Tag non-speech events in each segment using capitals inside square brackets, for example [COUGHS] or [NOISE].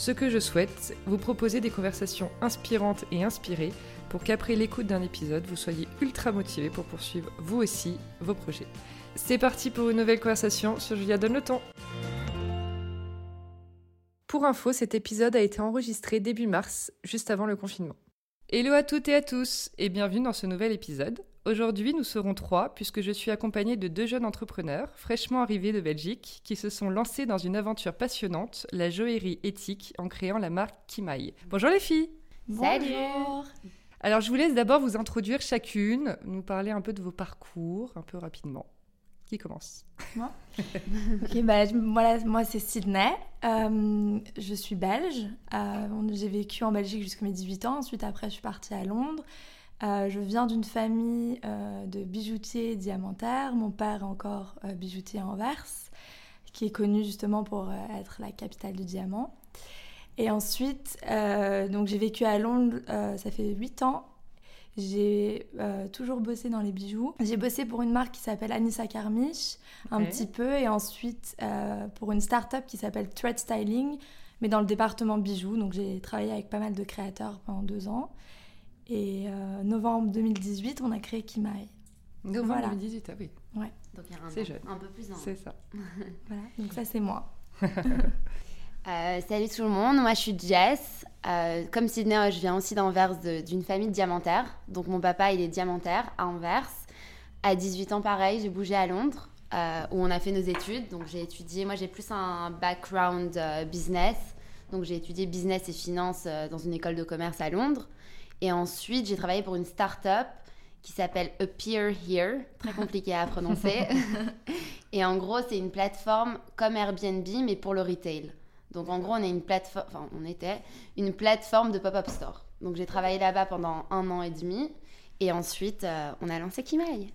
Ce que je souhaite, vous proposer des conversations inspirantes et inspirées pour qu'après l'écoute d'un épisode, vous soyez ultra motivé pour poursuivre vous aussi vos projets. C'est parti pour une nouvelle conversation sur Julia Donne le temps. Pour info, cet épisode a été enregistré début mars, juste avant le confinement. Hello à toutes et à tous, et bienvenue dans ce nouvel épisode. Aujourd'hui, nous serons trois, puisque je suis accompagnée de deux jeunes entrepreneurs, fraîchement arrivés de Belgique, qui se sont lancés dans une aventure passionnante, la joaillerie éthique, en créant la marque Kimaï. Bonjour les filles Salut Alors, je vous laisse d'abord vous introduire chacune, nous parler un peu de vos parcours, un peu rapidement. Qui commence? Moi [LAUGHS] Ok, bah, je- moi c'est Sydney. Euh, je suis belge. Euh, J'ai vécu en Belgique jusqu'à mes 18 ans. Ensuite, après, je suis partie à Londres. Euh, je viens d'une famille euh, de bijoutiers diamantaires. Mon père est encore euh, bijoutier à Anvers, qui est connu justement pour être la capitale du diamant. Et ensuite, donc j'ai vécu à Londres, ça fait 8 ans. J'ai toujours bossé dans les bijoux. J'ai bossé pour une marque qui s'appelle Anissa Karmish, un Ok. petit peu, et ensuite pour une start-up qui s'appelle Thread Styling, mais dans le département bijoux. Donc j'ai travaillé avec pas mal de créateurs pendant deux ans. Et euh, novembre 2018, on a créé Kimaï. Novembre Voilà. 2018, ah oui, Donc il y a un, jeune. un peu plus d'un an. c'est ça. [LAUGHS] Voilà, donc ça c'est moi. [LAUGHS] Euh, salut tout le monde, moi je suis Jess. Euh, comme Sydney, je viens aussi d'Anvers d'une famille diamantaire. Donc mon papa il est diamantaire à Anvers. À 18 ans pareil, j'ai bougé à Londres euh, où on a fait nos études. Donc j'ai étudié, moi j'ai plus un background euh, business. Donc j'ai étudié business et finance euh, dans une école de commerce à Londres. Et ensuite j'ai travaillé pour une start-up qui s'appelle Appear Here, très compliqué à prononcer. [LAUGHS] et en gros c'est une plateforme comme Airbnb mais pour le retail. Donc en gros, on est une plateforme, enfin on était une plateforme de pop-up store. Donc j'ai travaillé là-bas pendant un an et demi et ensuite euh, on a lancé Kimaï.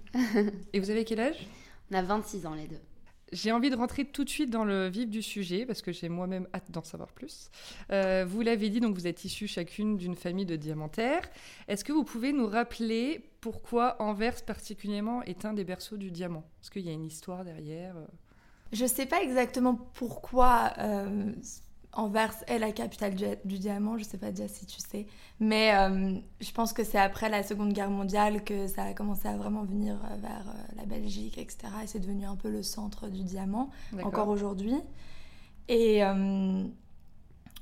Et vous avez quel âge? On a 26 ans les deux. J'ai envie de rentrer tout de suite dans le vif du sujet parce que j'ai moi-même hâte d'en savoir plus. Euh, vous l'avez dit, donc vous êtes issues chacune d'une famille de diamantaires. Est-ce que vous pouvez nous rappeler pourquoi Anvers particulièrement est un des berceaux du diamant? Est-ce qu'il y a une histoire derrière euh? Je sais pas exactement pourquoi euh, Anvers est la capitale du, du diamant, je sais pas déjà si tu sais, mais euh, je pense que c'est après la Seconde Guerre mondiale que ça a commencé à vraiment venir euh, vers euh, la Belgique, etc. Et c'est devenu un peu le centre du diamant, encore aujourd'hui. Et euh,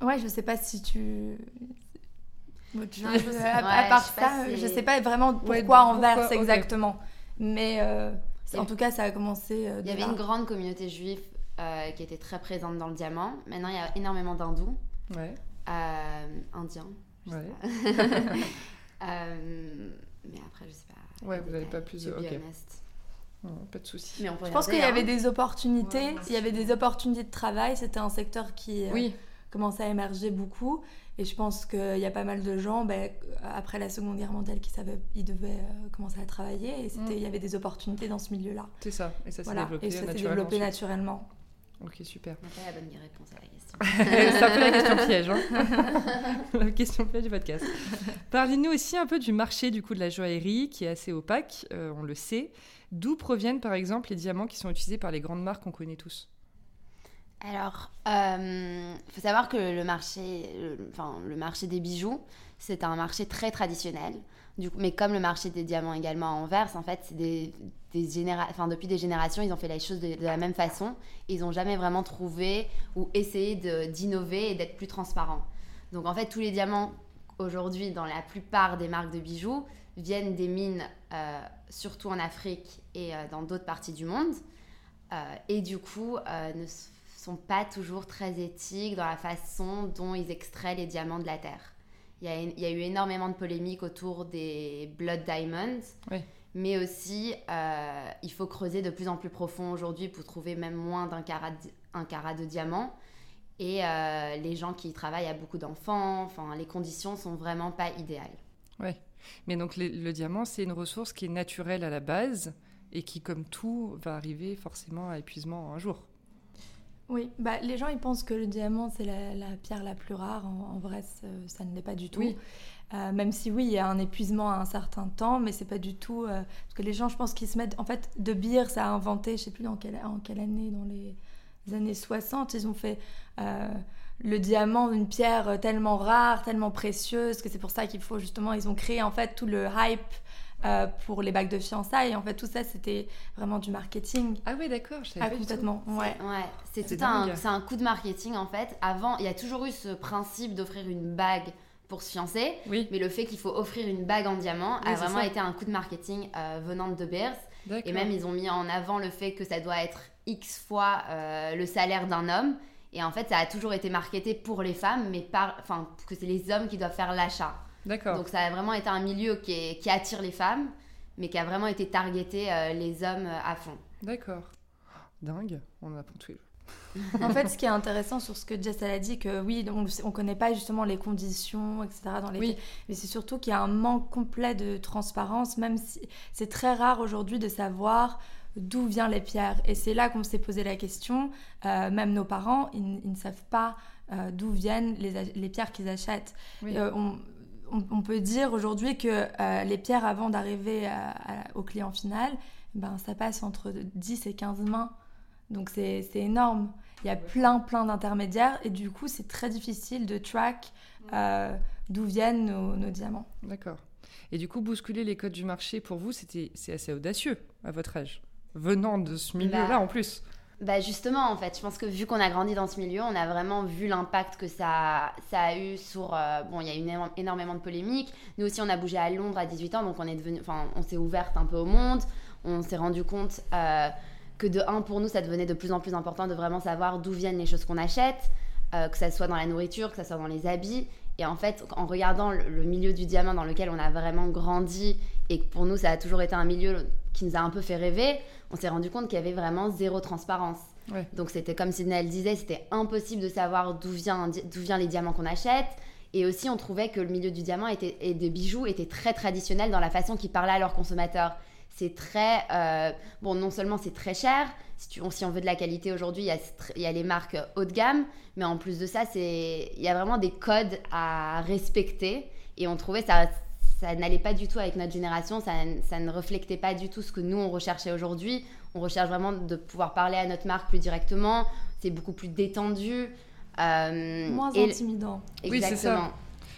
ouais, je sais pas si tu. Chose, je sais- à, part je ça, si- je sais pas vraiment pourquoi Ouais, Anvers pourquoi, exactement. Mais en tout cas, ça a commencé. euh, Il y avait là. une grande communauté juive euh, qui était très présente dans le diamant. Maintenant il y a énormément d'hindous, Ouais, euh, indiens. je sais ouais. [LAUGHS] Euh, mais après je sais pas. Ouais, vous n'avez pas plus to de-. Non, pas de souci. Mais on peut Je pense qu'il y avait hein. des opportunités. Ouais. Il y avait des opportunités de travail. C'était un secteur qui euh, Oui, commençait à émerger beaucoup. Et je pense qu'il y a pas mal de gens, ben, après la Seconde Guerre mondiale, qui savaient ils devaient euh, commencer à travailler. Et Mm. il y avait des opportunités dans ce milieu-là. c'est ça. Et ça s'est Voilà. développé Et ça s'est naturellement. développé naturellement. Ok, super. On n'a pas la bonne réponse à la question. c'est un peu la question piège. Hein [LAUGHS] la question piège du podcast. Parlez-nous aussi un peu du marché du coup de la joaillerie qui est assez opaque, euh, on le sait. D'où proviennent par exemple les diamants qui sont utilisés par les grandes marques qu'on connaît tous? Alors, il faut savoir que le marché, le, enfin, le marché des bijoux, c'est un marché très traditionnel. Du coup, mais comme le marché des diamants également à Anvers, en fait, c'est des, des depuis des générations, ils ont fait les choses de, la même façon. Ils n'ont jamais vraiment trouvé ou essayé d'innover et d'être plus transparents. Donc, en fait, tous les diamants aujourd'hui, dans la plupart des marques de bijoux, viennent des mines, euh, surtout en Afrique et euh, dans d'autres parties du monde. Euh, et du coup, ne sont pas toujours très éthiques dans la façon dont ils extraient les diamants de la Terre. Il y a, il y a eu énormément de polémiques autour des Blood Diamonds, Oui. mais aussi euh, il faut creuser de plus en plus profond aujourd'hui pour trouver même moins d'un carat, de- un carat de diamant. Et euh, les gens qui y travaillent à beaucoup d'enfants, enfin, les conditions sont vraiment pas idéales. Ouais. Mais donc les- le diamant, c'est une ressource qui est naturelle à la base et qui, comme tout, va arriver forcément à épuisement un jour. Oui, bah, les gens ils pensent que le diamant c'est la, pierre la plus rare. En, vrai, ça ne l'est pas du tout. Euh, même si oui, il y a un épuisement à un certain temps, mais c'est pas du tout. Euh, parce que les gens, je pense qu'ils se mettent. En fait, De Beers a inventé, je sais plus dans quelle, en quelle année, dans les années 60, ils ont fait euh, le diamant, une pierre tellement rare, tellement précieuse, que c'est pour ça qu'il faut justement. Ils ont créé en fait tout le hype pour les bagues de fiançailles. En fait, tout ça, c'était vraiment du marketing. Ah oui, d'accord, je savais ah, complètement. Ouais. ouais. C'est tout un, c'est un coup de marketing en fait. Avant, il y a toujours eu ce principe d'offrir une bague pour se fiancer. Oui. Mais le fait qu'il faut offrir une bague en diamant a vraiment été un coup de marketing euh, venant de De Beers. Et même, ils ont mis en avant le fait que ça doit être X fois euh, le salaire d'un homme. Et en fait, ça a toujours été marketé pour les femmes, mais par, enfin, que c'est les hommes qui doivent faire l'achat. D'accord. Donc ça a vraiment été un milieu qui, qui attire les femmes, mais qui a vraiment été targeté euh, les hommes à fond. D'accord. Dingue, on apprend tout en fait, ce qui est intéressant sur ce que Jess a dit, que oui, on ne connaît pas justement les conditions, etc. Dans les oui. mais c'est surtout qu'il y a un manque complet de transparence, même si c'est très rare aujourd'hui de savoir d'où viennent les pierres. Et c'est là qu'on s'est posé la question. Euh, même nos parents, ils, ne savent pas euh, d'où viennent les, pierres qu'ils achètent. Euh, on, peut dire aujourd'hui que les pierres, avant d'arriver au client final, ben, ça passe entre 10 et 15 mains. Donc c'est énorme. Il y a plein, plein d'intermédiaires et du coup, c'est très difficile de track euh, d'où viennent nos, diamants. D'accord. Et du coup, bousculer les codes du marché, pour vous, c'est assez audacieux à votre âge, venant de ce milieu-là en plus. Bah justement, en fait, je pense que vu qu'on a grandi dans ce milieu, on a vraiment vu l'impact que ça, ça a eu sur... Euh, bon, il y a eu énormément de polémiques. Nous aussi, on a bougé à Londres à 18 ans, donc on est devenu... Enfin, on s'est ouverte un peu au monde. On s'est rendu compte... Euh, que de un, pour nous, ça devenait de plus en plus important de vraiment savoir d'où viennent les choses qu'on achète, euh, que ça soit dans la nourriture, que ça soit dans les habits. Et en fait, en regardant le, milieu du diamant dans lequel on a vraiment grandi et que pour nous, ça a toujours été un milieu qui nous a un peu fait rêver, on s'est rendu compte qu'il y avait vraiment zéro transparence. Donc c'était comme Sidney disait, c'était impossible de savoir d'où vient, d'où viennent les diamants qu'on achète. Et aussi, on trouvait que le milieu du diamant était, et des bijoux était très traditionnel dans la façon qu'ils parlaient à leurs consommateurs c'est très euh, bon non seulement c'est très cher si, tu, si on veut de la qualité aujourd'hui il y, a les marques haut de gamme mais en plus de ça il y a vraiment des codes à respecter et on trouvait ça ça n'allait pas du tout avec notre génération ça, ça ne reflète pas du tout ce que nous on recherchait aujourd'hui on recherche vraiment de pouvoir parler à notre marque plus directement c'est beaucoup plus détendu euh, moins intimidant exactement oui, c'est ça.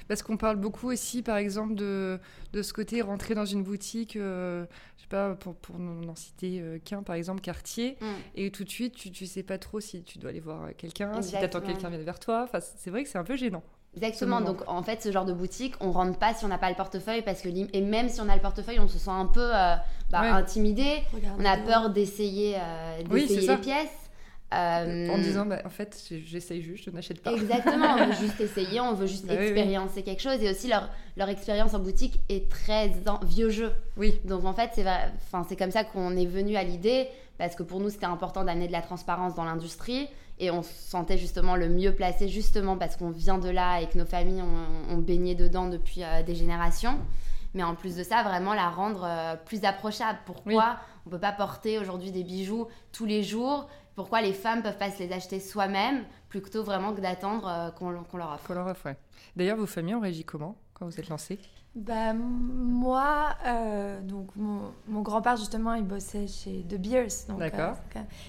Parce qu'on parle beaucoup aussi, par exemple, de, de ce côté rentrer dans une boutique, euh, je sais pas, pour, pour n'en citer euh, qu'un, par exemple, quartier, mm. et tout de suite, tu, tu sais pas trop si tu dois aller voir quelqu'un, si tu attends que quelqu'un vienne vers toi. Enfin, c'est vrai que c'est un peu gênant. Exactement. Donc en fait, ce genre de boutique, on rentre pas si on n'a pas le portefeuille parce que et même si on a le portefeuille, on se sent un peu euh, bah, intimidé. on a peur d'essayer les pièces. Euh, en disant, bah, en fait, j'essaye juste, je n'achète pas. Exactement, on veut [LAUGHS] juste essayer, on veut juste bah expériencer quelque chose. Et aussi, leur, leur expérience en boutique est très vieux jeu. Oui. Donc, en fait, c'est comme ça qu'on est venu à l'idée, parce que pour nous, c'était important d'amener de la transparence dans l'industrie. Et on se sentait justement le mieux placé, justement parce qu'on vient de là et que nos familles ont, baigné dedans depuis euh, des générations. Mais en plus de ça, vraiment la rendre euh, plus approchable. Pourquoi on ne peut pas porter aujourd'hui des bijoux tous les jours? Pourquoi les femmes peuvent pas se les acheter soi-même plutôt vraiment que d'attendre euh, qu'on leur offre? Qu'on leur offre, D'ailleurs, vos familles ont réagi comment quand vous êtes lancée? Bah, moi, euh, donc mon, grand-père justement, il bossait chez De Beers. D'accord.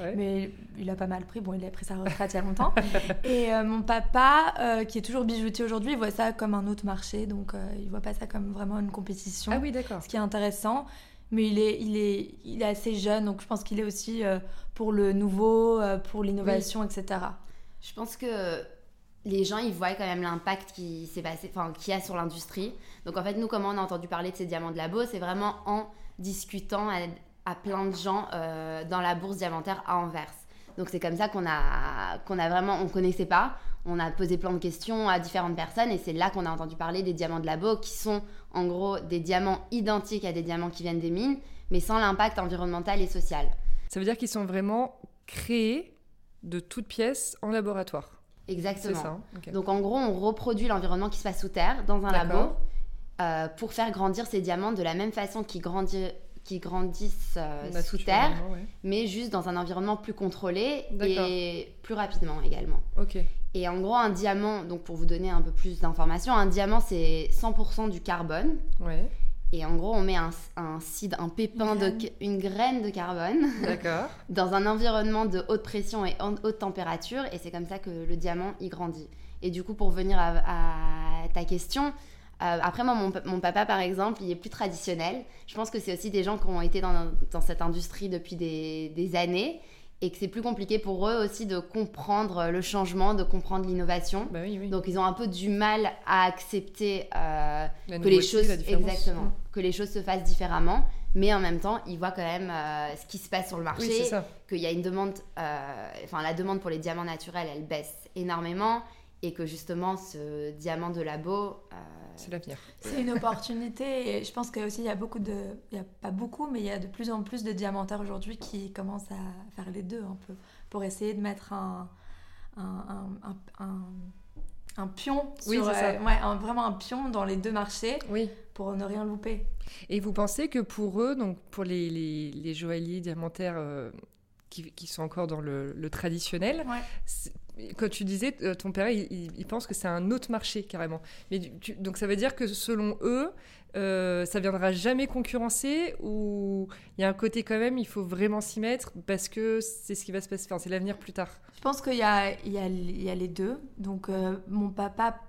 Euh, mais il a pas mal pris. Bon, il a pris sa retraite il y a longtemps. [LAUGHS] Et mon papa, qui est toujours bijoutier aujourd'hui, il voit ça comme un autre marché. Donc, il voit pas ça comme vraiment une compétition. Ah oui, d'accord. Ce qui est intéressant mais il est, il est, il est assez jeune, donc je pense qu'il est aussi euh, pour le nouveau, euh, pour l'innovation, etc. Je pense que les gens, ils voient quand même l'impact qui s'est passé, enfin, qui a sur l'industrie. Donc en fait, nous, comment on a entendu parler de ces diamants de labo, c'est vraiment en discutant à, plein de gens euh, dans la bourse diamantaire à Anvers. Donc c'est comme ça qu'on a, qu'on a vraiment, on connaissait pas, on a posé plein de questions à différentes personnes et c'est là qu'on a entendu parler des diamants de labo qui sont en gros des diamants identiques à des diamants qui viennent des mines, mais sans l'impact environnemental et social. Ça veut dire qu'ils sont vraiment créés de toutes pièces en laboratoire. Exactement. Ça, hein. Donc en gros, on reproduit l'environnement qui se passe sous terre dans un labo euh, pour faire grandir ces diamants de la même façon qu'ils qui grandissent euh, sous terre, mais juste dans un environnement plus contrôlé et plus rapidement également. Ok. Et en gros, un diamant, donc pour vous donner un peu plus d'informations, un diamant c'est 100% du carbone. Ouais. Et en gros, on met un, un un pépin, une graine de, une graine de carbone [LAUGHS] dans un environnement de haute pression et haute température. Et c'est comme ça que le diamant, il grandit. Et du coup, pour venir à, ta question, euh, après, moi, mon, papa, par exemple, il est plus traditionnel. Je pense que c'est aussi des gens qui ont été dans, dans cette industrie depuis des, des années et que c'est plus compliqué pour eux aussi de comprendre le changement, de comprendre l'innovation. Bah Donc ils ont un peu du mal à accepter euh, que les choses exactement que les choses se fassent différemment, mais en même temps ils voient quand même euh, ce qui se passe sur le marché, qu'il y a une demande, euh, enfin la demande pour les diamants naturels elle baisse énormément et que justement ce diamant de labo c'est l'avenir. C'est une opportunité et je pense qu'il y a beaucoup de, il y a pas beaucoup, mais il y a de plus en plus de diamantaires aujourd'hui qui commencent à faire les deux un peu pour essayer de mettre un, un, un, un, pion, oui, sur, euh, ouais, vraiment un pion dans les deux marchés oui. pour ne rien louper. Et vous pensez que pour eux, donc pour les, les, les joailliers diamantaires euh, qui, qui, sont encore dans le, le traditionnel, quand tu disais, euh, ton père, il, pense que c'est un autre marché carrément. Donc ça veut dire que selon eux, euh, ça viendra jamais concurrencer ou il y a un côté quand même, il faut vraiment s'y mettre parce que c'est ce qui va se passer, c'est l'avenir plus tard. Je pense qu'il y a, les deux. Donc euh, mon papa,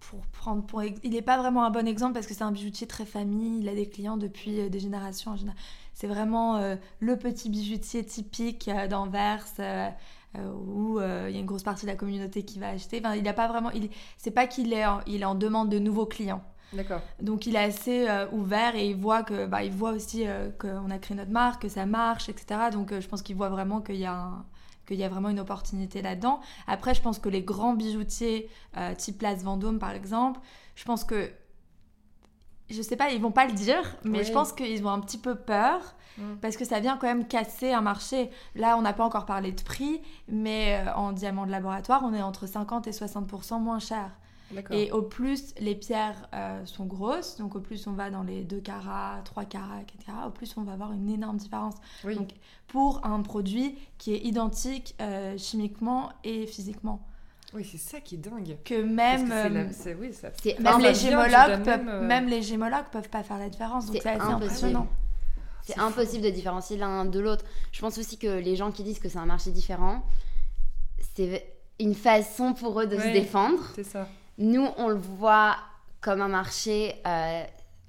pour prendre pour, il n'est pas vraiment un bon exemple parce que c'est un bijoutier très famille, il a des clients depuis euh, des générations en général. C'est vraiment le petit bijoutier typique d'Anvers où euh, il y a une grosse partie de la communauté qui va acheter. Enfin, il a pas vraiment, il, c'est pas qu'il est, en, il est en demande de nouveaux clients. D'accord. Donc il est assez euh, ouvert et il voit que, bah, il voit aussi qu'on a créé notre marque, que ça marche, etc. Donc je pense qu'il voit vraiment qu'il y a qu'il y a vraiment une opportunité là-dedans. Après, je pense que les grands bijoutiers, type Place Vendôme par exemple, je pense que je sais pas, ils vont pas le dire, mais je pense qu'ils ont un petit peu peur mm. parce que ça vient quand même casser un marché. Là, on n'a pas encore parlé de prix, mais euh, en diamant de laboratoire, on est entre 50 et 60% moins cher. Et au plus les pierres euh, sont grosses, donc au plus on va dans les 2 carats, 3 carats, etc., au plus on va avoir une énorme différence. Donc, pour un produit qui est identique euh, chimiquement et physiquement. Oui, c'est ça qui est dingue. Que même, même, les gémologues peuvent, euh, même les gémologues peuvent pas faire la différence. Donc c'est impressionnant. C'est impossible de différencier l'un de l'autre. Je pense aussi que les gens qui disent que c'est un marché différent, c'est une façon pour eux de se défendre. C'est ça. Nous, on le voit comme un marché euh,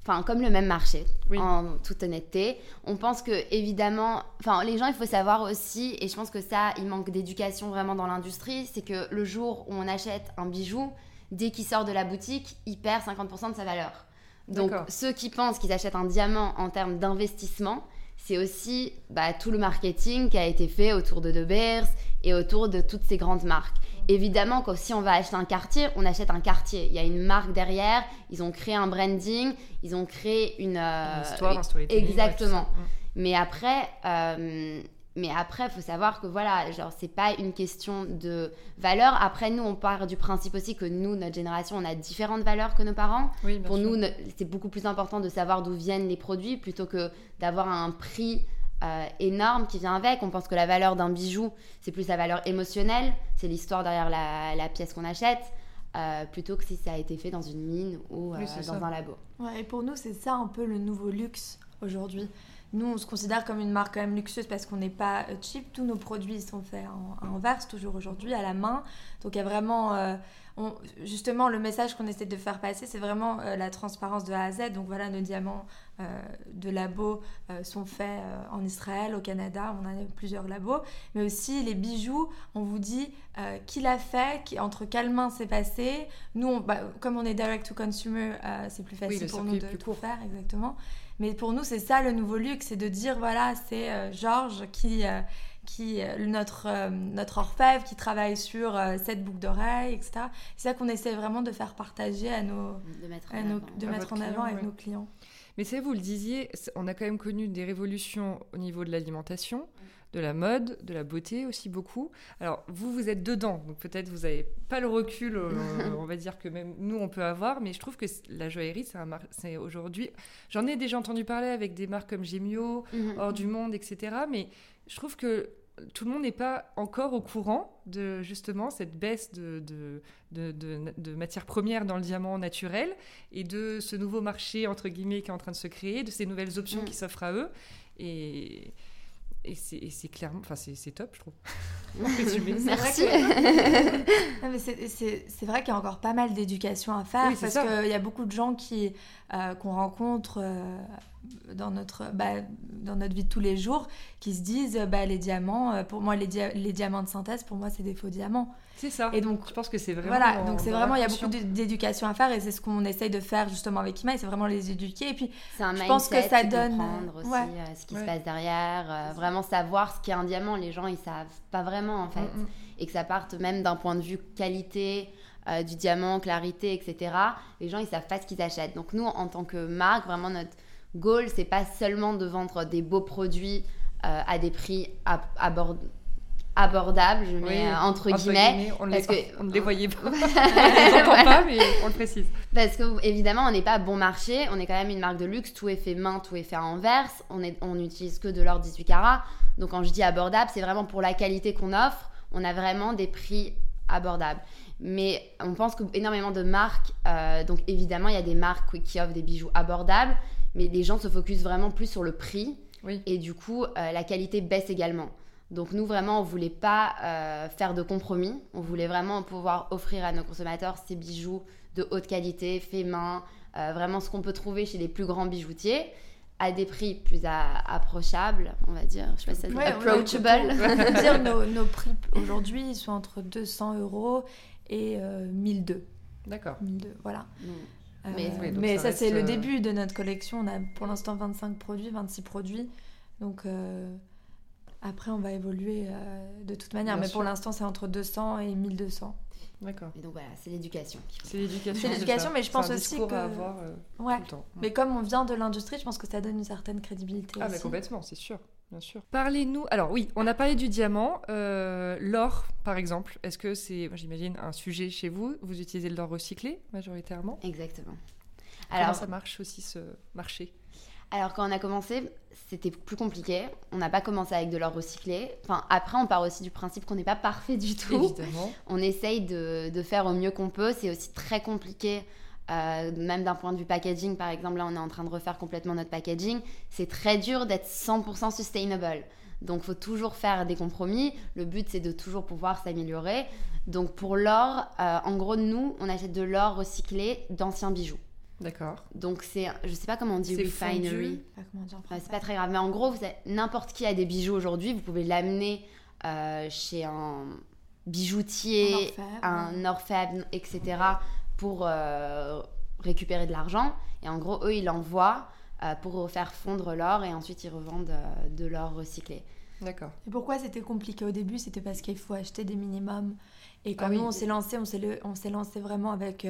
enfin comme le même marché en toute honnêteté. On pense que évidemment enfin les gens il faut savoir aussi et je pense que ça il manque d'éducation vraiment dans l'industrie c'est que le jour où on achète un bijou dès qu'il sort de la boutique il perd 50% de sa valeur. Donc ceux qui pensent qu'ils achètent un diamant en termes d'investissement c'est aussi bah, tout le marketing qui a été fait autour de De Beers et autour de toutes ces grandes marques Évidemment que si on va acheter un quartier, on achète un quartier. Il y a une marque derrière, ils ont créé un branding, ils ont créé une, euh, histoire, un storytelling. Exactement. Mais après, euh, mais après, faut savoir que voilà, genre c'est pas une question de valeur. Après, nous, on part du principe aussi que nous, notre génération, on a différentes valeurs que nos parents. Pour nous, c'est beaucoup plus important de savoir d'où viennent les produits plutôt que d'avoir un prix euh, énorme qui vient avec. On pense que la valeur d'un bijou, c'est plus la valeur émotionnelle, c'est l'histoire derrière la, pièce qu'on achète, euh, plutôt que si ça a été fait dans une mine ou euh, dans un labo. Ouais, et pour nous, c'est ça un peu le nouveau luxe aujourd'hui. Nous, on se considère comme une marque quand même luxueuse parce qu'on n'est pas cheap. Tous nos produits sont faits en, en verse, toujours aujourd'hui, à la main. Donc il y a vraiment justement, le message qu'on essaie de faire passer, c'est vraiment euh, la transparence de A à Z. Donc voilà, nos diamants euh, de labo euh, sont faits en Israël, au Canada, on a plusieurs labos. Mais aussi les bijoux, on vous dit qui l'a fait, qui, entre quelles mains c'est passé. Nous, bah, comme on est direct to consumer, c'est plus facile pour nous de tout faire, exactement. Mais pour nous, c'est ça le nouveau luxe, c'est de dire voilà, c'est Georges qui qui euh, notre, euh, notre orfèvre qui travaille sur euh, cette boucle d'oreille, etc. C'est ça qu'on essaie vraiment de faire partager à nos, de mettre en, avant. de mettre en avant avec nos clients. Mais c'est vous le disiez, on a quand même connu des révolutions au niveau de l'alimentation, de la mode, de la beauté aussi beaucoup. Alors vous, vous êtes dedans, donc peut-être vous n'avez pas le recul, euh, [LAUGHS] on va dire que même nous on peut avoir, mais je trouve que la joaillerie, c'est aujourd'hui, j'en ai déjà entendu parler avec des marques comme Gemio, mhm. Hors du Monde, etc. Mais je trouve que tout le monde n'est pas encore au courant de justement cette baisse de, de, de, matières premières dans le diamant naturel et de ce nouveau marché entre guillemets qui est en train de se créer, de ces nouvelles options mm. qui s'offrent à eux. Et, et c'est clairement, enfin c'est top, je trouve. [LAUGHS] Merci. [LAUGHS] C'est vrai qu'il y a encore pas mal d'éducation à faire parce qu'il y a beaucoup de gens qui euh, qu'on rencontre euh, dans notre bah, dans notre vie de tous les jours qui se disent bah les diamants euh, pour moi les, les diamants de synthèse pour moi c'est des faux diamants. C'est ça. Et donc je pense que c'est vraiment voilà donc c'est vraiment il y a beaucoup d'éducation à faire et c'est ce qu'on essaye de faire justement avec Ima c'est vraiment les éduquer et puis un je pense que ça donne comprendre aussi ce qui se passe derrière euh, vraiment savoir ce qu'est un diamant les gens ils savent pas vraiment en fait. Mm, mm. et que ça parte même d'un point de vue qualité du diamant clarité etc les gens ils savent pas ce qu'ils achètent. Donc nous en tant que marque vraiment notre goal, c'est pas seulement de vendre des beaux produits euh, à des prix abordables, je mets euh, entre, guillemets, on parce que [LAUGHS] on ne les voyait pas, [LAUGHS] on ne pas, mais on le précise. Parce que évidemment, on n'est pas bon marché, on est quand même une marque de luxe, tout est fait main, tout est fait en verse, on est, on n'utilise que de l'or 18 carats. Donc quand je dis abordable, c'est vraiment pour la qualité qu'on offre, on a vraiment des prix abordables. Mais on pense qu'énormément de marques, euh, donc évidemment, il y a des marques qui offrent des bijoux abordables, mais les gens se focusent vraiment plus sur le prix. Et du coup, euh, la qualité baisse également. Donc nous, vraiment, on voulait pas euh, faire de compromis. On voulait vraiment pouvoir offrir à nos consommateurs ces bijoux de haute qualité, faits main, euh, vraiment ce qu'on peut trouver chez les plus grands bijoutiers à des prix plus approchables, on va dire. Je sais pas si ça dit approachable. dire nos, [LAUGHS] nos prix aujourd'hui, ils sont entre 200 euros et 1002. D'accord. 1002, voilà. Euh, mais, ça, c'est le euh, début de notre collection. On a pour l'instant 25 produits, 26 produits. Donc euh, après, on va évoluer de toute manière. mais pour l'instant, c'est entre 200 et 1200. D'accord. Et donc voilà, c'est l'éducation. C'est l'éducation. C'est l'éducation, mais je pense aussi que. À avoir, ouais. Mais comme on vient de l'industrie, je pense que ça donne une certaine crédibilité. Ah, mais complètement, c'est sûr bien sûr. Parlez-nous. Alors oui, on a parlé du diamant, euh, l'or par exemple. Est-ce que c'est, j'imagine, un sujet chez vous? Vous utilisez de l'or recyclé majoritairement? Exactement. Alors Comment ça marche aussi ce marché? alors quand on a commencé, c'était plus compliqué. On n'a pas commencé avec de l'or recyclé. Enfin, après, on part aussi du principe qu'on n'est pas parfait du tout. Évidemment. On essaye de, de faire au mieux qu'on peut. C'est aussi très compliqué euh, même d'un point de vue packaging, par exemple, là on est en train de refaire complètement notre packaging, c'est très dur d'être 100% sustainable. Donc il faut toujours faire des compromis. Le but c'est de toujours pouvoir s'améliorer. Donc pour l'or, euh, en gros nous, on achète de l'or recyclé d'anciens bijoux. D'accord. Donc c'est, je sais pas comment on dit refinery. c'est pas très grave, mais en gros, n'importe qui a des bijoux aujourd'hui, vous pouvez l'amener euh, chez un bijoutier, un orfèvre, etc pour euh, récupérer de l'argent. Et en gros, eux, ils l'envoient euh, pour faire fondre l'or et ensuite ils revendent euh, de l'or recyclé. D'accord. Et pourquoi c'était compliqué au début? C'était parce qu'il faut acheter des minimums. Et quand ah nous, on s'est lancé, on s'est lancé vraiment avec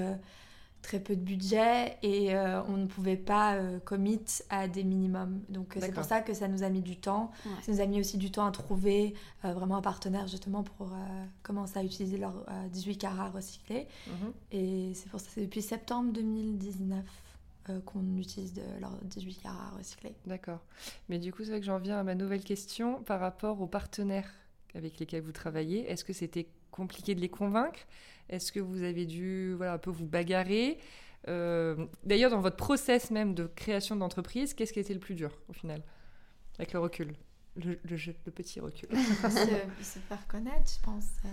très peu de budget et euh, on ne pouvait pas euh, commit à des minimums. Donc euh, c'est pour ça que ça nous a mis du temps. Ça nous a mis aussi du temps à trouver vraiment un partenaire justement pour commencer à utiliser leur 18 carats recyclés. Mhm. Et c'est pour ça c'est depuis septembre 2019 qu'on utilise de leur 18 carats recyclés. D'accord. Mais du coup, c'est vrai que j'en viens à ma nouvelle question par rapport aux partenaires avec lesquels vous travaillez. Est-ce que c'était compliqué de les convaincre? Est-ce que vous avez dû voilà, un peu vous bagarrer euh, D'ailleurs, dans votre process même de création d'entreprise, qu'est-ce qui été le plus dur au final Avec le recul? Le, le, petit recul. se, faire connaître, je pense. Euh.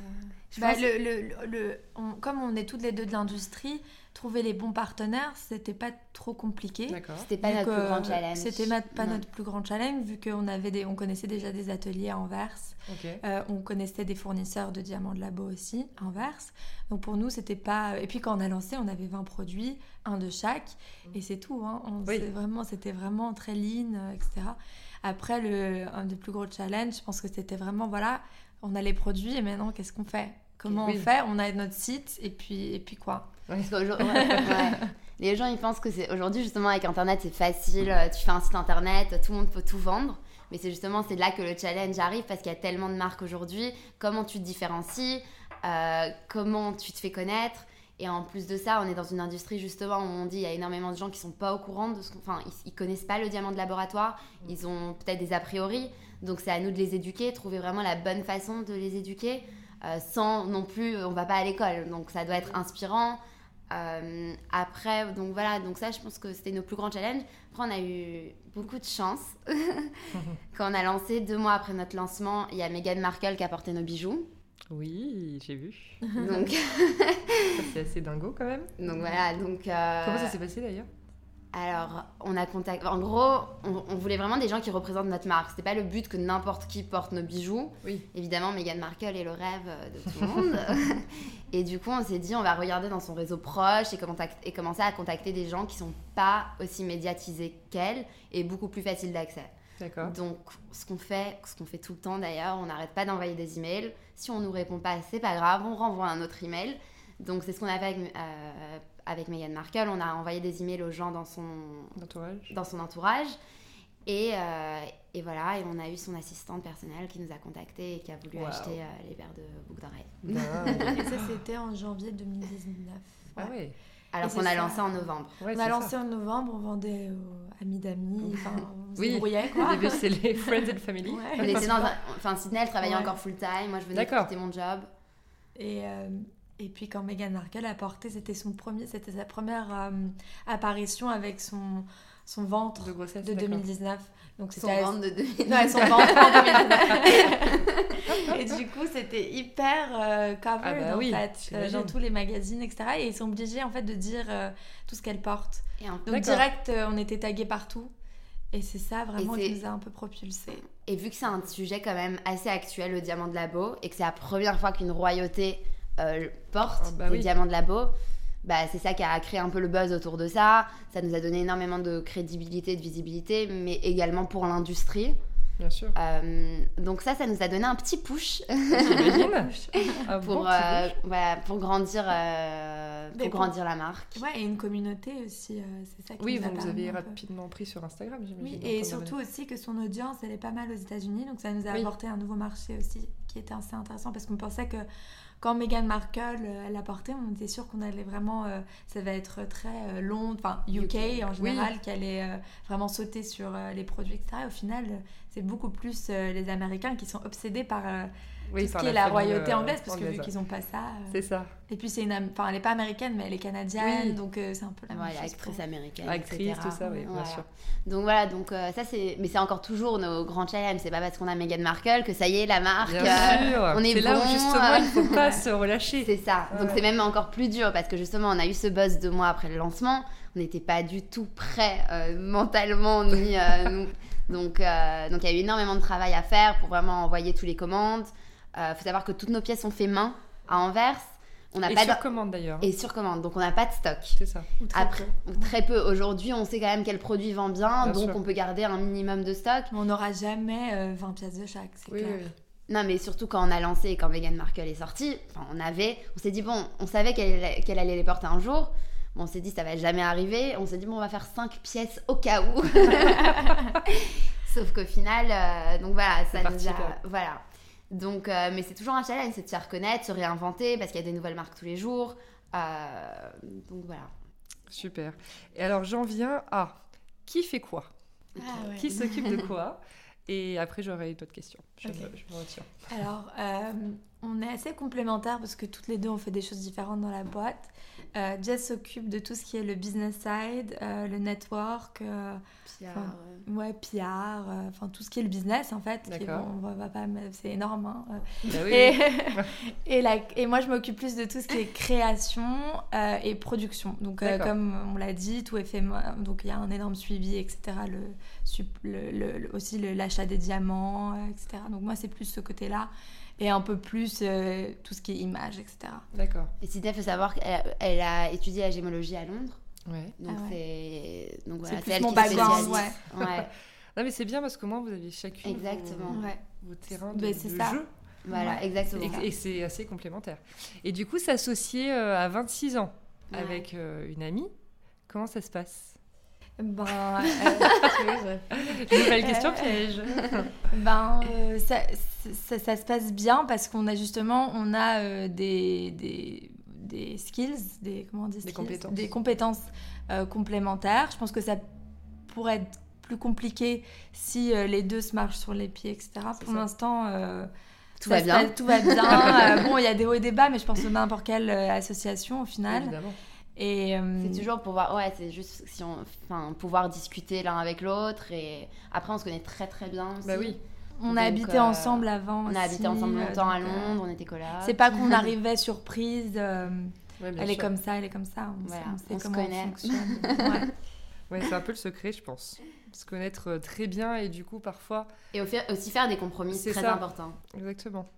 Bah, le, le, comme on est toutes les deux de l'industrie, trouver les bons partenaires, c'était pas trop compliqué. C'était pas notre plus grand challenge. C'était pas notre plus grand challenge vu qu'on avait des, on connaissait déjà des ateliers à Anvers. Euh, on connaissait des fournisseurs de diamants de labo aussi à Anvers. Donc pour nous, c'était pas. Et puis quand on a lancé, on avait 20 produits, un de chaque, mm. et c'est tout. Hein. On, vraiment, c'était vraiment très lean, euh, etc. Après, le, un des plus gros challenges, je pense que c'était vraiment, voilà, on a les produits et maintenant, qu'est-ce qu'on fait? Comment on fait? On a notre site et puis, et puis quoi? [LAUGHS] Les gens, ils pensent que c'est aujourd'hui justement avec Internet, c'est facile. euh, Tu fais un site Internet, tout le monde peut tout vendre. Mais c'est justement c'est là que le challenge arrive parce qu'il y a tellement de marques aujourd'hui. Comment tu te différencies? Euh, Comment tu te fais connaître? Et en plus de ça, on est dans une industrie justement où on dit il y a énormément de gens qui sont pas au courant de ce qu'on. Enfin, ils, ils connaissent pas le diamant de laboratoire. Ils ont peut-être des a priori. Donc c'est à nous de les éduquer, trouver vraiment la bonne façon de les éduquer. euh, sans non plus, on va pas à l'école. Donc ça doit être inspirant. Euh, après, donc voilà, donc ça, je pense que c'était nos plus grands challenges. Après, on a eu beaucoup de chance. [LAUGHS] [LAUGHS] Quand on a lancé, deux mois après notre lancement, il y a Meghan Markle qui a porté nos bijoux. Oui, j'ai vu. Donc, [LAUGHS] c'est assez dingo quand même. donc voilà, donc... euh, Comment ça s'est passé d'ailleurs? Alors, on a contacté... En gros, on, on voulait vraiment des gens qui représentent notre marque. C'était pas le but que n'importe qui porte nos bijoux. Oui. Évidemment, Meghan Markle est le rêve de tout le monde. [LAUGHS] et du coup, on s'est dit, on va regarder dans son réseau proche et, contact- et commencer à contacter des gens qui sont pas aussi médiatisés qu'elle et beaucoup plus faciles d'accès. D'accord. Donc, ce qu'on fait, ce qu'on fait tout le temps d'ailleurs, on n'arrête pas d'envoyer des emails. Si on nous répond pas, c'est pas grave, on renvoie un autre email. Donc, c'est ce qu'on a fait avec, euh, avec Meghan Markle. On a envoyé des emails aux gens dans son, Entourage. dans son entourage. Et, euh, et voilà, et on a eu son assistante personnelle qui nous a contactés et qui a voulu Wow. acheter euh, les paires de boucles d'oreilles. Dingue. Et ça, c'était en janvier 2019. Ah Ouais. Alors qu'on a ça. lancé en novembre. Ouais, on a ça. lancé en novembre, on vendait aux amis d'amis, enfin, on se Oui. débrouillait Au quoi. début, c'est les [LAUGHS] Friends and Family. Ouais. On était dans un... Enfin, Sydney, elle travaillait Ouais. encore full time. Moi, je venais quitter mon job. Et, euh, et puis quand Meghan Markle a porté, c'était son premier, c'était sa première euh, apparition avec son, son ventre De grossesse. de d'accord. 2019. Donc Son ventre de 2000. Ouais, son ventre en 2019. et du coup, c'était hyper euh, covered Ah bah en oui, fait, euh, dans tous les magazines, etc. Et ils sont obligés en fait de dire euh, tout ce qu'elle porte. Et en- Donc direct, euh, on était tagués partout. Et c'est ça vraiment qui nous a un peu propulsés. Et vu que c'est un sujet quand même assez actuel, le diamant de labo, et que c'est la première fois qu'une royauté euh, porte Ah bah le oui. diamant de labo, bah, c'est ça qui a créé un peu le buzz autour de ça. Ça nous a donné énormément de crédibilité, de visibilité, mais également pour l'industrie. Bien sûr. Euh, donc ça, ça nous a donné un petit push. [LAUGHS] Un pour, petit euh, voilà, pour grandir, euh, pour grandir la marque. Ouais, et une communauté aussi, euh, c'est ça qui Oui, nous a vous, vous avez rapidement pris sur Instagram, j'imagine. Oui, et surtout aussi que son audience, elle est pas mal aux États-Unis, donc ça nous a Oui. apporté un nouveau marché aussi, qui était assez intéressant parce qu'on pensait que quand Meghan Markle euh, l'a porté, on était sûr qu'on allait vraiment, euh, ça va être très euh, long, enfin UK, UK. en général, qu'elle allait vraiment sauter sur les produits, etc. Et au final, c'est beaucoup plus les Américains qui sont obsédés par Oui, tout ce qui est la royauté euh, anglaise, parce que vu qu'ils ont pas ça. euh, C'est ça. Et puis c'est une, Am- enfin elle est pas américaine, mais elle est canadienne, Oui. donc euh, c'est un peu la même chose actrice pour- américaine, Actrice, etc. tout ça, oui, bien sûr. Donc voilà, donc euh, ça c'est, mais c'est encore toujours nos grands challenges. C'est pas parce qu'on a Meghan Markle que ça y est la marque. Bien euh, sûr. on est C'est là où bon, justement il faut pas se relâcher. C'est ça. Donc c'est même encore plus dur parce que justement on a eu ce buzz deux mois après le lancement. On n'était pas du tout prêt euh, mentalement ni. euh, nous- donc euh, donc il y a eu énormément de travail à faire pour vraiment envoyer tous les commandes. Il faut savoir que toutes nos pièces sont faites main à Anvers. On n'a Et pas sur de... commande d'ailleurs. et sur commande. Donc on n'a pas de stock. C'est ça. ou très Après, peu. très peu. Aujourd'hui, on sait quand même quel produit vend bien, Bien donc sûr. on peut garder un minimum de stock. Mais on n'aura jamais euh, 20 pièces de chaque, c'est Oui, clair. oui, oui. Non, mais surtout quand on a lancé et quand Meghan Markle est sortie, enfin, on avait, on s'est dit bon, on savait qu'elle allait- qu'elle allait les porter un jour. Bon, on s'est dit ça va jamais arriver. On s'est dit bon, on va faire 5 pièces au cas où. [LAUGHS] Sauf qu'au final, euh, donc voilà, ça C'est nous a, voilà. Donc, euh, mais c'est toujours un challenge, c'est de se faire connaître, se réinventer parce qu'il y a des nouvelles marques tous les jours. Euh, donc voilà. Super. Et alors j'en viens à qui fait quoi? Ah ouais. Qui s'occupe de [LAUGHS] quoi? Et après j'aurai d'autres questions. Je, me, je me retiens. Alors, euh, on est assez complémentaires parce que toutes les deux on fait des choses différentes dans la boîte. Euh, Jess s'occupe de tout ce qui est le business side, euh, le network, euh, Enfin, euh, ouais, PR, enfin tout ce qui est le business en fait. qui bon, on va, pas, c'est énorme. hein. Bah oui, Et, oui. [LAUGHS] et, la- et moi, je m'occupe plus de tout ce qui est création et production. Donc, comme on l'a dit, tout est fait. Donc, il y a un énorme suivi, etc. Le, aussi l'achat des diamants, etc. Donc, moi, c'est plus ce côté-là. Et un peu plus euh, tout ce qui est image, etc. D'accord. Et Sydney, il faut savoir qu'elle elle a étudié la gémologie à Londres. Ouais. Donc Ah c'est donc voilà, c'est elle mon qui background, ouais. Ouais, [LAUGHS] Non mais c'est bien parce que moi vous avez chacune Exactement. vos, Ouais. vos terrains de, Ben, c'est de ça. jeu. voilà, Ouais. exactement. Et, et c'est assez complémentaire. Et du coup s'associer euh, à 26 ans Ouais. avec euh, une amie, Comment ça se passe? Ben, [LAUGHS] euh, Nouvelle question piège. [LAUGHS] ben ça, ça, ça, se passe bien parce qu'on a justement on a des, des, des, skills, des, comment on dit, des compétences, des compétences complémentaires. Je pense que ça pourrait être plus compliqué si les deux se marchent sur les pieds, etc. Pour l'instant tout va bien. tout va bien. Euh, bon, il y a des hauts et des bas, mais je pense que n'importe quelle euh, association au final. Évidemment. Et euh, c'est toujours pouvoir, ouais, c'est juste si on, enfin, pouvoir discuter l'un avec l'autre. Et après, on se connaît très très bien. Aussi. Bah oui. On a habité ensemble avant. On a habité ensemble longtemps à Londres, on était collègues. C'est pas qu'on [LAUGHS] arrivait surprise. elle est comme ça, elle est comme ça. On, voilà, sait on comment se connaît. [LAUGHS] ouais. Ouais, c'est un peu le secret, je pense. Se connaître euh, très bien et du coup, parfois. Et aussi faire des compromis, c'est très important. Exactement.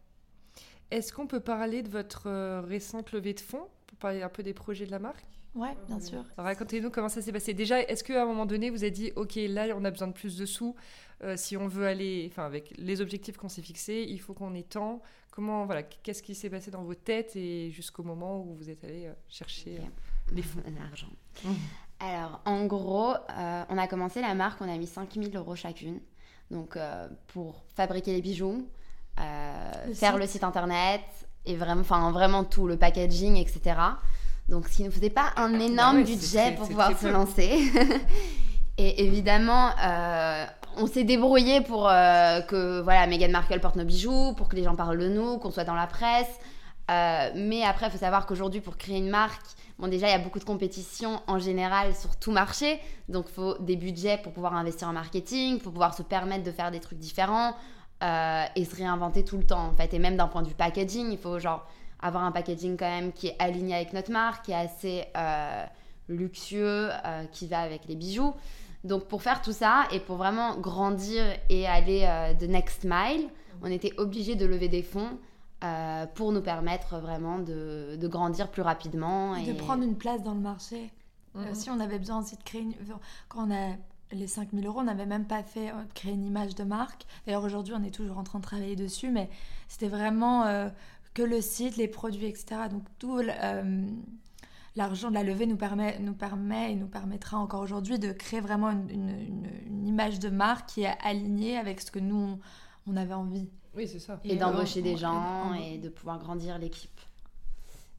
Est-ce qu'on peut parler de votre euh, récente levée de fonds? Parler un peu des projets de la marque Ouais, bien sûr. Racontez-nous comment ça s'est passé. Déjà, est-ce qu'à un moment donné, vous avez dit, OK, là, on a besoin de plus de sous. Euh, si on veut aller, enfin, avec les objectifs qu'on s'est fixés, il faut qu'on ait tant. Comment, voilà, qu'est-ce qui s'est passé dans vos têtes et jusqu'au moment où vous êtes allé chercher les fonds? [LAUGHS] L'argent. Mmh. Alors, en gros, euh, on a commencé la marque, on a mis 5000 euros chacune. Donc, euh, pour fabriquer les bijoux, euh, faire le site internet, et vraiment, enfin, vraiment tout, le packaging, etc. Donc, ce qui ne faisait pas un ah énorme budget pour pouvoir se lancer. [LAUGHS] et évidemment, on s'est débrouillé pour que voilà, Meghan Markle porte nos bijoux, pour que les gens parlent de nous, qu'on soit dans la presse. mais après, il faut savoir qu'aujourd'hui, pour créer une marque, Bon, déjà, il y a beaucoup de compétition en général sur tout marché. Donc, il faut des budgets pour pouvoir investir en marketing, pour pouvoir se permettre de faire des trucs différents euh, et se réinventer tout le temps, en fait. Et même d'un point de vue packaging, il faut genre avoir un packaging quand même qui est aligné avec notre marque, qui est assez euh, luxueux, euh, qui va avec les bijoux. Donc, pour faire tout ça et pour vraiment grandir et aller de next mile, on était obligé de lever des fonds. Euh, pour nous permettre vraiment de, de, grandir plus rapidement. Et de prendre une place dans le marché. Euh, mhm. si on avait besoin aussi de créer une... Quand on a les 5000 euros, on n'avait même pas fait euh, créer une image de marque. D'ailleurs, aujourd'hui, on est toujours en train de travailler dessus, mais c'était vraiment que le site, les produits, etc. Donc, tout l'argent de la levée nous permet, nous permet et nous permettra encore aujourd'hui de créer vraiment une, une, une, image de marque qui est alignée avec ce que nous, on avait envie. Oui, c'est ça. Et, d'embaucher des gens et de pouvoir grandir l'équipe.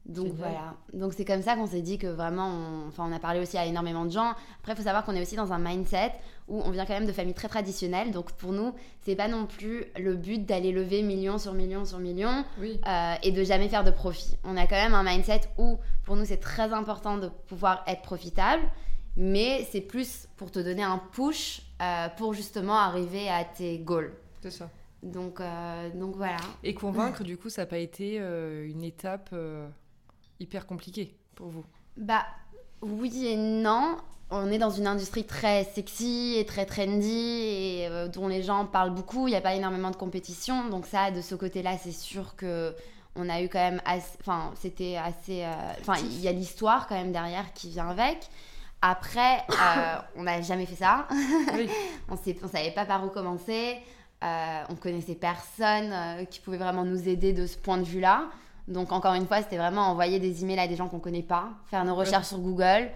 Donc voilà. Donc c'est comme ça qu'on s'est dit que vraiment, on... enfin on a parlé aussi à énormément de gens. Après, il faut savoir qu'on est aussi dans un mindset où on vient quand même de familles très traditionnelles. Donc pour nous, c'est pas non plus le but d'aller lever millions sur millions sur millions euh, et de jamais faire de profit. On a quand même un mindset où pour nous c'est très important de pouvoir être profitable, mais c'est plus pour te donner un push euh, pour justement arriver à tes goals. C'est ça. Donc, euh, donc voilà. Et convaincre, du coup, ça n'a pas été une étape hyper compliquée pour vous Bah oui et non. On est dans une industrie très sexy et très trendy et dont les gens parlent beaucoup. Il n'y a pas énormément de compétition. Donc ça, de ce côté-là, c'est sûr que on a eu quand même Enfin, c'était assez... Enfin, il y a l'histoire quand même derrière qui vient avec. Après, [COUGHS] on n'a jamais fait ça. [LAUGHS] on ne savait pas par où commencer. Euh, on connaissait personne euh, qui pouvait vraiment nous aider de ce point de vue-là. Donc encore une fois, c'était vraiment envoyer des emails à des gens qu'on connaît pas, faire nos recherches sur Google,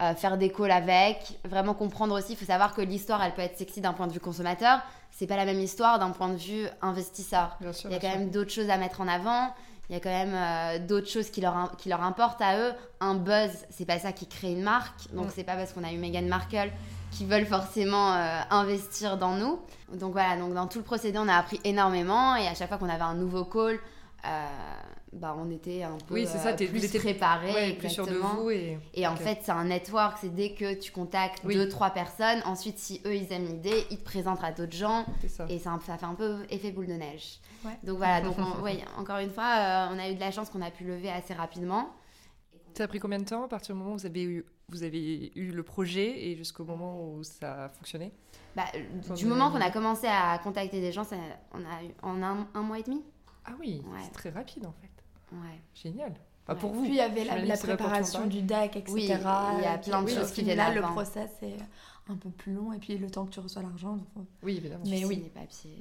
euh, faire des calls avec, vraiment comprendre aussi. Il faut savoir que l'histoire, elle peut être sexy d'un point de vue consommateur. C'est pas la même histoire d'un point de vue investisseur. il y a quand même d'autres choses à mettre en avant. Il y a quand même d'autres choses qui leur, qui leur importent à eux. Un buzz, c'est pas ça qui crée une marque. Donc c'est pas parce qu'on a eu Meghan Markle qui veulent forcément euh, investir dans nous. Donc voilà, donc dans tout le procédé, on a appris énormément et à chaque fois qu'on avait un nouveau call, euh, bah, on était un peu oui, c'est ça, euh, plus préparé, plus sûr de vous. Et, et en fait, c'est un network, c'est dès que tu contactes deux, trois personnes, ensuite, si eux, ils aiment l'idée, ils te présentent à d'autres gens. Ça. Et ça, ça, fait un peu effet boule de neige. Donc voilà, donc [LAUGHS] encore une fois, on a eu de la chance qu'on a pu lever assez rapidement. Ça a pris combien de temps à partir du moment où vous avez eu, vous avez eu le projet et jusqu'au moment où ça a fonctionné? Bah, Du moment qu'on a commencé à contacter des gens, ça, on a eu en un, mois et demi. Ah oui, c'est très rapide en fait. Ouais. Génial. pour vous. Puis il y avait la, préparation du deck, etc. Oui, il y a plein de choses qui viennent là. Le process est un peu plus long et puis le temps que tu reçois l'argent. Oui, évidemment. Mais oui, les papiers.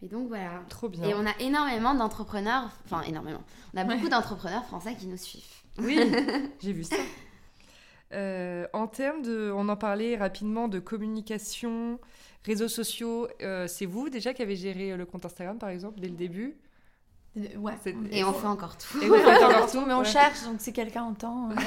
Et, et donc voilà. Trop bien. Et on a énormément d'entrepreneurs, enfin énormément. On a beaucoup d'entrepreneurs français qui nous suivent. Oui, [LAUGHS] j'ai vu ça. Euh, en termes de, on en parlait rapidement de communication, réseaux sociaux, c'est vous déjà qui avez géré le compte Instagram par exemple dès le début? Ouais. Et on fait encore tout. Et on fait encore tout, mais on cherche, donc si quelqu'un entend. [LAUGHS]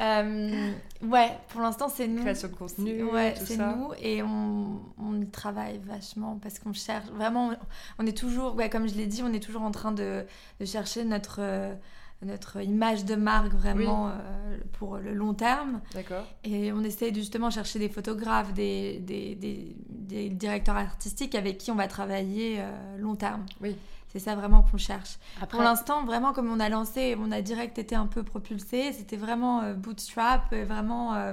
Euh, ouais, pour l'instant, c'est nous. Création de contenu. Ouais, c'est nous. Et on, on, y travaille vachement parce qu'on cherche. Vraiment, on est toujours, ouais, comme je l'ai dit, on est toujours en train de, de chercher notre. Euh, notre image de marque vraiment euh, pour le long terme. D'accord. Et on essaye de justement chercher des photographes, des, des, des, directeurs artistiques avec qui on va travailler long terme. Oui. C'est ça vraiment qu'on cherche. Pour l'instant, vraiment, comme on a lancé, on a direct été un peu propulsé. C'était vraiment euh, bootstrap, euh, vraiment euh,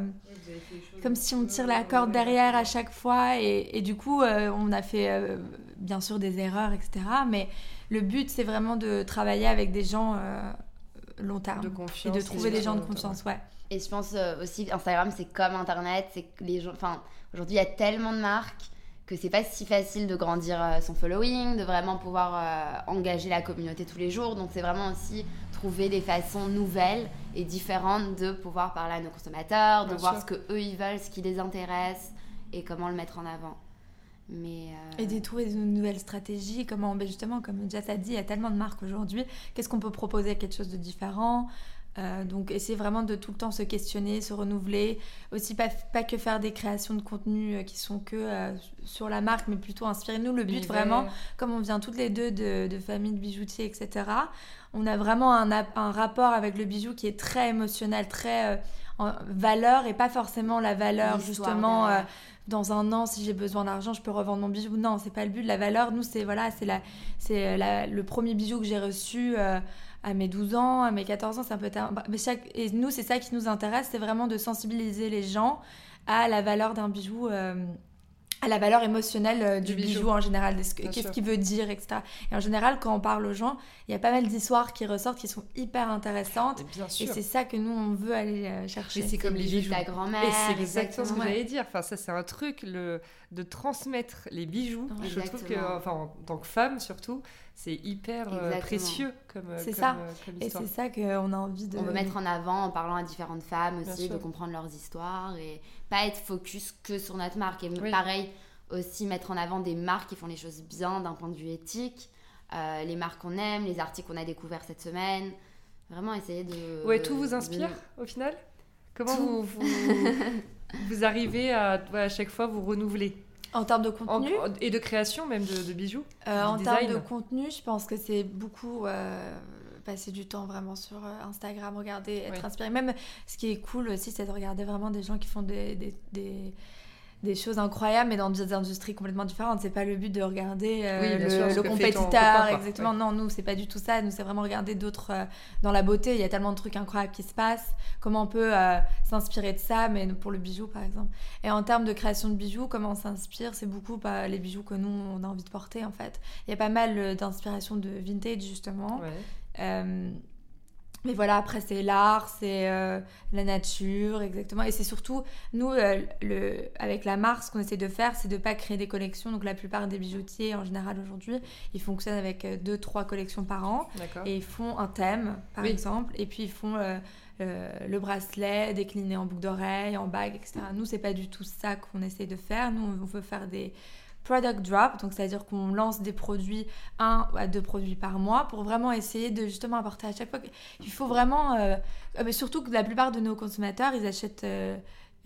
comme si on tire la corde derrière à chaque fois. Et, du coup, on a fait bien sûr des erreurs, etc. Mais le but, c'est vraiment de travailler avec des gens long terme. De confiance. Et de trouver des gens de confiance, ouais. Et je pense aussi, Instagram, c'est comme Internet. C'est que les gens. Enfin, aujourd'hui, il y a tellement de marques que c'est pas si facile de grandir euh, son following, de vraiment pouvoir euh, engager la communauté tous les jours. Donc c'est vraiment aussi trouver des façons nouvelles et différentes de pouvoir parler à nos consommateurs, de voir ce que eux ils veulent, ce qui les intéresse et comment le mettre en avant. Mais euh, Et de trouver de nouvelles stratégies, comment ben justement, comme Jess a dit, il y a tellement de marques aujourd'hui, qu'est-ce qu'on peut proposer? Quelque chose de différent? Euh, donc essayer vraiment de tout le temps se questionner, se renouveler. Aussi pas, pas que faire des créations de contenu euh, qui sont que euh, sur la marque, mais plutôt inspirer nous. Le but vraiment, comme on vient toutes les deux de, de familles de bijoutiers, etc., on a vraiment un, un, rapport avec le bijou qui est très émotionnel, très en valeur et pas forcément la valeur justement dans un an, si j'ai besoin d'argent, je peux revendre mon bijou. Non, c'est pas le but. La valeur, nous, c'est voilà, c'est la, c'est le premier bijou que j'ai reçu à mes 12 ans, à mes 14 ans, ça peut être... Mais chaque... Et nous, c'est ça qui nous intéresse, c'est vraiment de sensibiliser les gens à la valeur d'un bijou. Euh, à la valeur émotionnelle euh, du, bijou. en général, qu'est-ce qu'il veut dire, etc. Et en général, quand on parle aux gens, il y a pas mal d'histoires qui ressortent qui sont hyper intéressantes. Et, et c'est ça que nous, on veut aller euh, chercher. c'est comme les bijoux de ta grand-mère. Et c'est exactement ce que j'allais dire. Enfin, ça, c'est un truc, le, de transmettre les bijoux. je trouve que, enfin, en tant que femme surtout, c'est hyper euh, précieux comme C'est ça. et c'est ça qu'on a envie de. On veut mettre en avant en parlant à différentes femmes aussi, de comprendre leurs histoires et pas être focus que sur notre marque. Et pareil, aussi mettre en avant des marques qui font les choses bien d'un point de vue éthique, euh, les marques qu'on aime, les articles qu'on a découverts cette semaine. Vraiment essayer de. Ouais, tout vous inspire au final? Comment vous, [LAUGHS] vous, arrivez à, à chaque fois vous renouveler? En termes de contenu Et de création même de, bijoux euh, En termes de contenu, je pense que c'est beaucoup euh, passer du temps vraiment sur Instagram, regarder, être inspiré. Même ce qui est cool aussi, c'est de regarder vraiment des gens qui font des, des des choses incroyables, mais dans des industries complètement différentes. C'est pas le but de regarder euh, le, compétiteur, exactement. Non, nous, c'est pas du tout ça. Nous, c'est vraiment regarder d'autres euh, dans la beauté. Il y a tellement de trucs incroyables qui se passent. Comment on peut euh, s'inspirer de ça, mais pour le bijou, par exemple. Et en termes de création de bijoux, comment on s'inspire? C'est beaucoup bah, les bijoux que nous, on a envie de porter, en fait. Il y a pas mal d'inspiration de vintage, justement. Mais voilà, après, c'est l'art, c'est euh, la nature, exactement. Et c'est surtout, nous, euh, le, avec la marque, ce qu'on essaie de faire, c'est de ne pas créer des collections. Donc, la plupart des bijoutiers, en général, aujourd'hui, ils fonctionnent avec euh, deux, trois collections par an. Et ils font un thème, par exemple. Et puis, ils font le bracelet décliné en boucle d'oreille, en bague, etc. Nous, c'est pas du tout ça qu'on essaie de faire. Nous, on veut faire des product drop, donc c'est-à-dire qu'on lance des produits, un à deux produits par mois, pour vraiment essayer de justement apporter à chaque fois. Il faut vraiment, euh, mais surtout que la plupart de nos consommateurs, ils achètent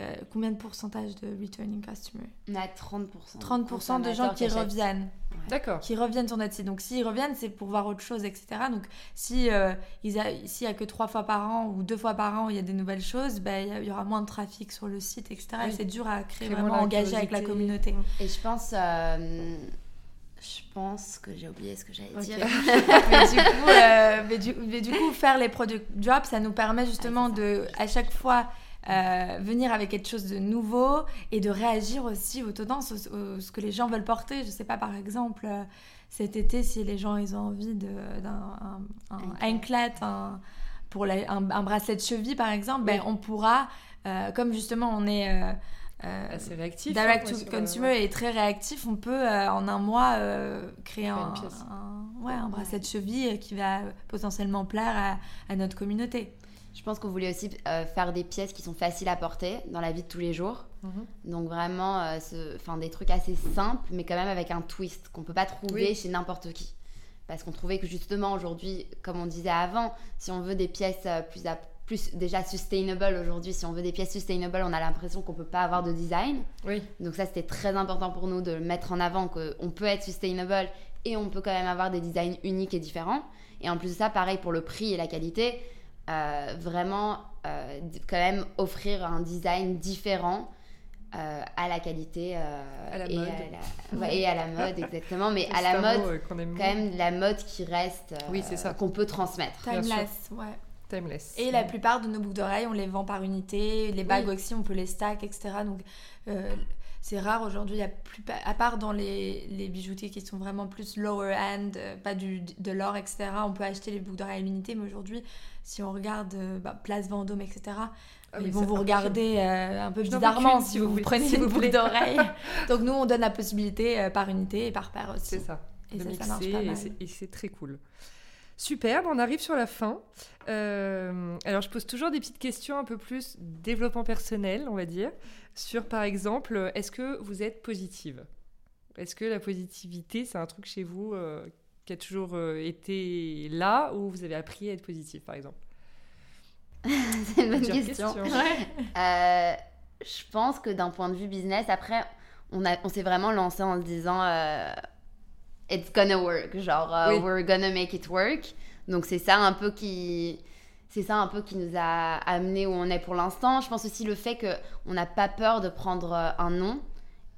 euh, combien de pourcentage de returning customers On a 30%. 30% de gens qui reviennent. D'accord. Qui reviennent sur notre site. Donc s'ils reviennent, c'est pour voir autre chose, etc. Donc si euh, il s'il y a que trois fois par an ou deux fois par an, il y a des nouvelles choses, ben, il y aura moins de trafic sur le site, etc. Et c'est dur à créer, vraiment engagé avec la communauté. Et je pense... Euh, je pense que j'ai oublié ce que j'allais dire. [LAUGHS] mais, du coup, mais, du, mais, du, coup, faire les product drops, ça nous permet justement de, à chaque fois, euh, venir avec quelque chose de nouveau et de réagir aussi aux tendances, ce que les gens veulent porter. Je sais pas, par exemple, euh, cet été, si les gens ils ont envie d'un un, anklet, un, pour un, bracelet de cheville, par exemple, ben, on pourra, euh, comme justement on est... assez réactif. Direct hein, to consumer est très réactif. On peut en un mois créer un, ouais, un bracelet de cheville qui va potentiellement plaire à, à notre communauté. Je pense qu'on voulait aussi euh, faire des pièces qui sont faciles à porter dans la vie de tous les jours. Mhm. Donc vraiment, euh, ce- des trucs assez simples, mais quand même avec un twist qu'on peut pas trouver Oui. chez n'importe qui. Parce qu'on trouvait que justement aujourd'hui, comme on disait avant, si on veut des pièces euh, plus, à- plus déjà sustainable aujourd'hui, si on veut des pièces sustainable, on a l'impression qu'on peut pas avoir de design. Oui, Donc ça, c'était très important pour nous de le mettre en avant, qu'on peut être sustainable et on peut quand même avoir des designs uniques et différents. Et en plus de ça, pareil pour le prix et la qualité, euh, vraiment euh, quand même offrir un design différent euh, à la qualité euh, À la et, mode. À la, ouais, et à la mode, [LAUGHS] exactement, mais à la mode, aime quand même la mode qui reste, euh, Oui, c'est ça. qu'on peut transmettre. Timeless, ouais. timeless. Et la plupart de nos boucles d'oreilles, on les vend par unité. Les bagues Oui. aussi, on peut les stack, etc. Donc, euh, c'est rare aujourd'hui. Il y a plus, pa- à part dans les, les bijoutiers qui sont vraiment plus lower end, pas du, de l'or, etc. On peut acheter les boucles d'oreilles à l'unité. Mais aujourd'hui, si on regarde euh, bah, Place Vendôme, etc., Ah ils vont vous regarder euh, un peu bizarrement si vous, vous voulez, prenez [LAUGHS] une vous boucle d'oreille. [LAUGHS] Donc, nous, on donne la possibilité euh, par unité et par paire aussi. C'est ça. Et de ça, mixer, ça marche pas et mal. c'est- et c'est très cool. Super, on arrive sur la fin. Euh, alors, je pose toujours des petites questions un peu plus développement personnel, on va dire, sur par exemple, est-ce que vous êtes positive? Est-ce que la positivité, c'est un truc chez vous euh, qui a toujours euh, été là ou vous avez appris à être positif, par exemple [LAUGHS] C'est une bonne question. question. [LAUGHS] Euh, je pense que d'un point de vue business, après, on, a- on s'est vraiment lancé en se disant euh, It's gonna work. Genre, Oui. we're gonna make it work. Donc, c'est ça un peu qui. C'est ça un peu qui nous a amené où on est pour l'instant. Je pense aussi le fait qu'on n'a pas peur de prendre un nom.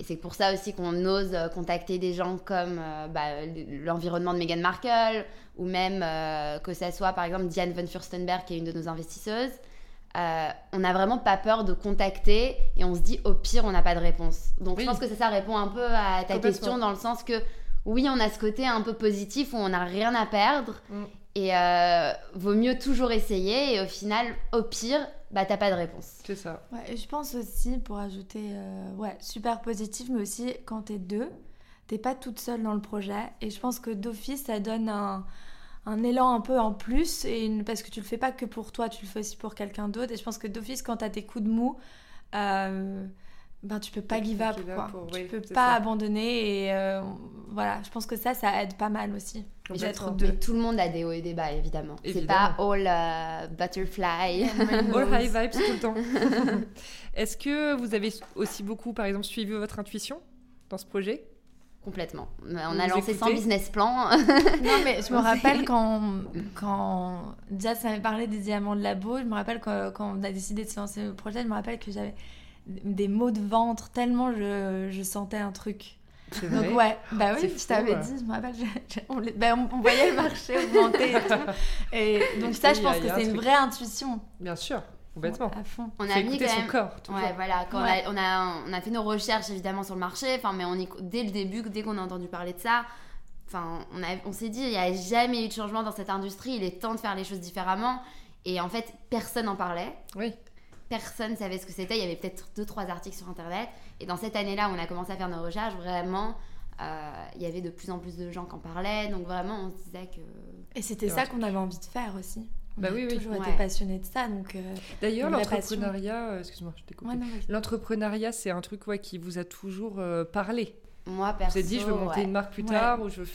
Et c'est pour ça aussi qu'on ose euh, contacter des gens comme euh, bah, l'environnement de Meghan Markle ou même euh, que ça soit par exemple Diane von Furstenberg qui est une de nos investisseuses. Euh, on n'a vraiment pas peur de contacter et on se dit au pire on n'a pas de réponse. Donc Oui. je pense que ça, ça répond un peu à ta question dans le sens que oui on a ce côté un peu positif où on n'a rien à perdre Mm. Et euh, vaut mieux toujours essayer et au final au pire bah t'as pas de réponse. C'est ça. Ouais, et je pense aussi, pour ajouter, euh, ouais, super positif, mais aussi quand t'es deux, t'es pas toute seule dans le projet. Et je pense que d'office, ça donne un, un élan un peu en plus, et une- parce que tu le fais pas que pour toi, tu le fais aussi pour quelqu'un d'autre. Et je pense que d'office, quand t'as tes coups de mou, euh, ben tu peux pas give up, quoi. pour- tu oui, peux pas ça. abandonner, et euh, voilà, je pense que ça, ça aide pas mal aussi. Tout le monde a des hauts et des bas évidemment. C'est Évidemment. pas all euh, butterfly. [LAUGHS] All high vibes tout le temps. [LAUGHS] Est-ce que vous avez aussi beaucoup, par exemple, suivi votre intuition dans ce projet? Complètement. On Vous a lancé sans business plan. [LAUGHS] Non, mais je me rappelle quand, quand Jazz m'avait parlé des diamants de labo, je me rappelle quand, quand on a décidé de se lancer le projet, je me rappelle que j'avais des maux de ventre tellement je, je sentais un truc. Donc vrai ouais, bah oui, je t'avais ouais. dit, je me rappelle, je- je- on, les- bah, on- on voyait le marché augmenter et tout. Et donc ça, je a- pense que un c'est une vraie intuition. Bien sûr, complètement. À fond. On a mis quand son même. corps. toujours. Ouais, voilà, quand Ouais. on, a, on, a, on a fait nos recherches évidemment sur le marché, enfin, mais on y- dès le début, dès qu'on a entendu parler de ça, enfin, on, a- on s'est dit, il n'y a jamais eu de changement dans cette industrie, il est temps de faire les choses différemment. Et en fait, personne n'en parlait, Oui, personne savait ce que c'était, il y avait peut-être deux, trois articles sur Internet. Et dans cette année-là, où on a commencé à faire nos recherches, vraiment, euh, il y avait de plus en plus de gens qui en parlaient, donc vraiment, on se disait que... Et c'était ça qu'on avait envie de faire aussi. On Bah a oui, oui. toujours été Ouais. passionnés de ça, donc... euh, D'ailleurs, passion. l'entrepreneuriat, euh, excuse-moi, je t'ai coupé. ouais, non, vas-y. L'entrepreneuriat, c'est un truc ouais, qui vous a toujours euh, parlé. Moi, perso, êtes dit, je veux monter ouais. une marque plus Ouais. tard ou je veux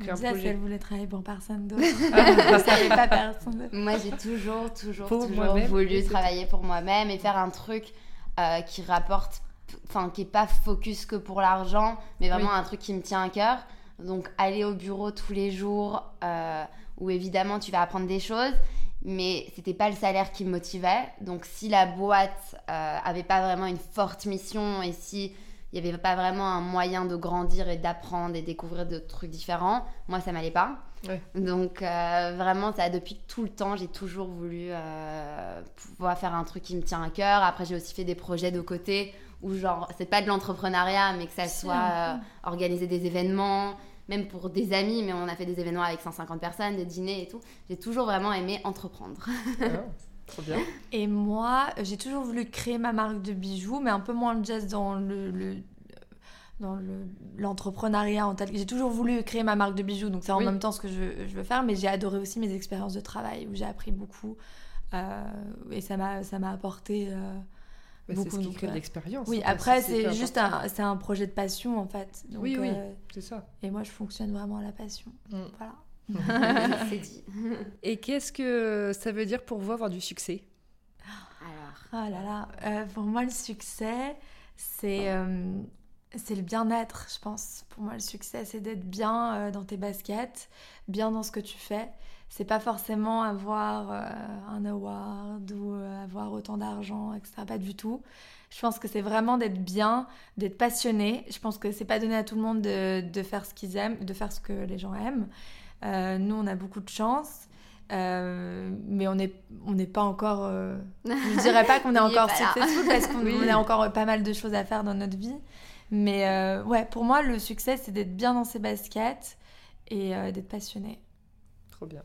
créer un projet. elle voulait travailler pour personne d'autre. Ah, [LAUGHS] pas personne d'autre. Moi, j'ai toujours, toujours, Pour toujours voulu travailler pour moi-même et faire un truc euh, qui rapporte, enfin, qui est pas focus que pour l'argent, mais vraiment Oui. un truc qui me tient à cœur. Donc, aller au bureau tous les jours, euh, où évidemment tu vas apprendre des choses, mais c'était pas le salaire qui me motivait. Donc, si la boîte euh, avait pas vraiment une forte mission et si il n'y avait pas vraiment un moyen de grandir et d'apprendre et découvrir de trucs différents, moi ça m'allait pas. Ouais. Donc euh, vraiment, ça depuis tout le temps, j'ai toujours voulu euh, pouvoir faire un truc qui me tient à cœur. Après, j'ai aussi fait des projets de côté où genre, c'est pas de l'entrepreneuriat, mais que ça soit euh, organiser des événements, même pour des amis, mais on a fait des événements avec 150 personnes, des dîners et tout. J'ai toujours vraiment aimé entreprendre. Ah, [LAUGHS] trop bien. Et moi, j'ai toujours voulu créer ma marque de bijoux, mais un peu moins de jazz dans le, le- dans le- l'entrepreneuriat en tel. J'ai toujours voulu créer ma marque de bijoux, donc c'est en Oui. même temps ce que je, je veux faire, mais j'ai adoré aussi mes expériences de travail où j'ai appris beaucoup. et ça m'a apporté bah, c'est ce qui crée de l'expérience. Oui, après, c'est juste un, c'est un projet de passion, en fait. oui, oui, euh, c'est ça. Et moi, je fonctionne vraiment à la passion. Mm. Voilà. [LAUGHS] c'est dit. Et qu'est-ce que ça veut dire pour vous avoir du succès? Alors. Oh là là. Euh, pour moi, le succès, c'est, euh, c'est le bien-être, je pense. Pour moi, le succès, c'est d'être bien dans tes baskets, bien dans ce que tu fais c'est pas forcément avoir euh, un award ou euh, avoir autant d'argent, etc. Pas du tout. Je pense que c'est vraiment d'être bien, d'être passionné. Je pense que c'est pas donné à tout le monde de, faire ce qu'ils aiment, de faire ce que les gens aiment. Euh, nous, on a beaucoup de chance. mais on n'est on n'est pas encore je dirais pas qu'on [LAUGHS] est encore successful parce qu'on [LAUGHS] a encore pas mal de choses à faire dans notre vie mais ouais pour moi le succès c'est d'être bien dans ses baskets et d'être passionné trop bien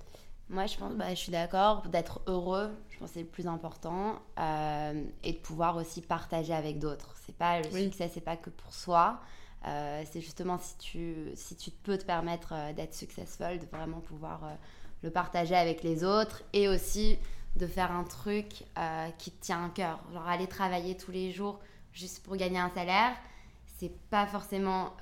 moi, je pense, bah, je suis d'accord, d'être heureux, je pense que c'est le plus important, euh, et de pouvoir aussi partager avec d'autres. C'est pas le succès, c'est pas que pour soi. Euh, c'est justement si tu, si tu peux te permettre euh, d'être successful, de vraiment pouvoir le partager avec les autres, et aussi de faire un truc qui te tient à cœur. Genre aller travailler tous les jours juste pour gagner un salaire, c'est pas forcément.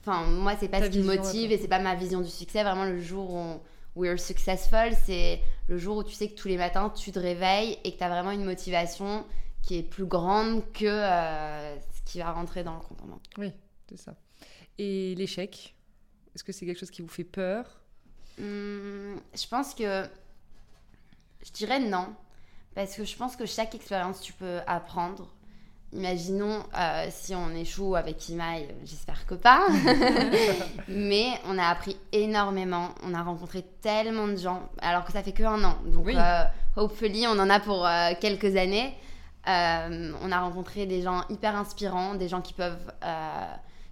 Enfin, moi, c'est pas ce qui me motive, et c'est pas ma vision du succès. Vraiment, le jour où on We're Successful, c'est le jour où tu sais que tous les matins tu te réveilles et que tu as vraiment une motivation qui est plus grande que euh, ce qui va rentrer dans le compte en banque. Oui, c'est ça. Et l'échec, est-ce que c'est quelque chose qui vous fait peur? Hum, Je pense que. Je dirais non. Parce que je pense que chaque expérience, tu peux apprendre. Imaginons euh, si on échoue avec Imaï, j'espère que pas. [LAUGHS] Mais on a appris énormément. On a rencontré tellement de gens, alors que ça fait que un an. Donc, euh, hopefully, on en a pour euh, quelques années. on a rencontré des gens hyper inspirants, des gens qui peuvent,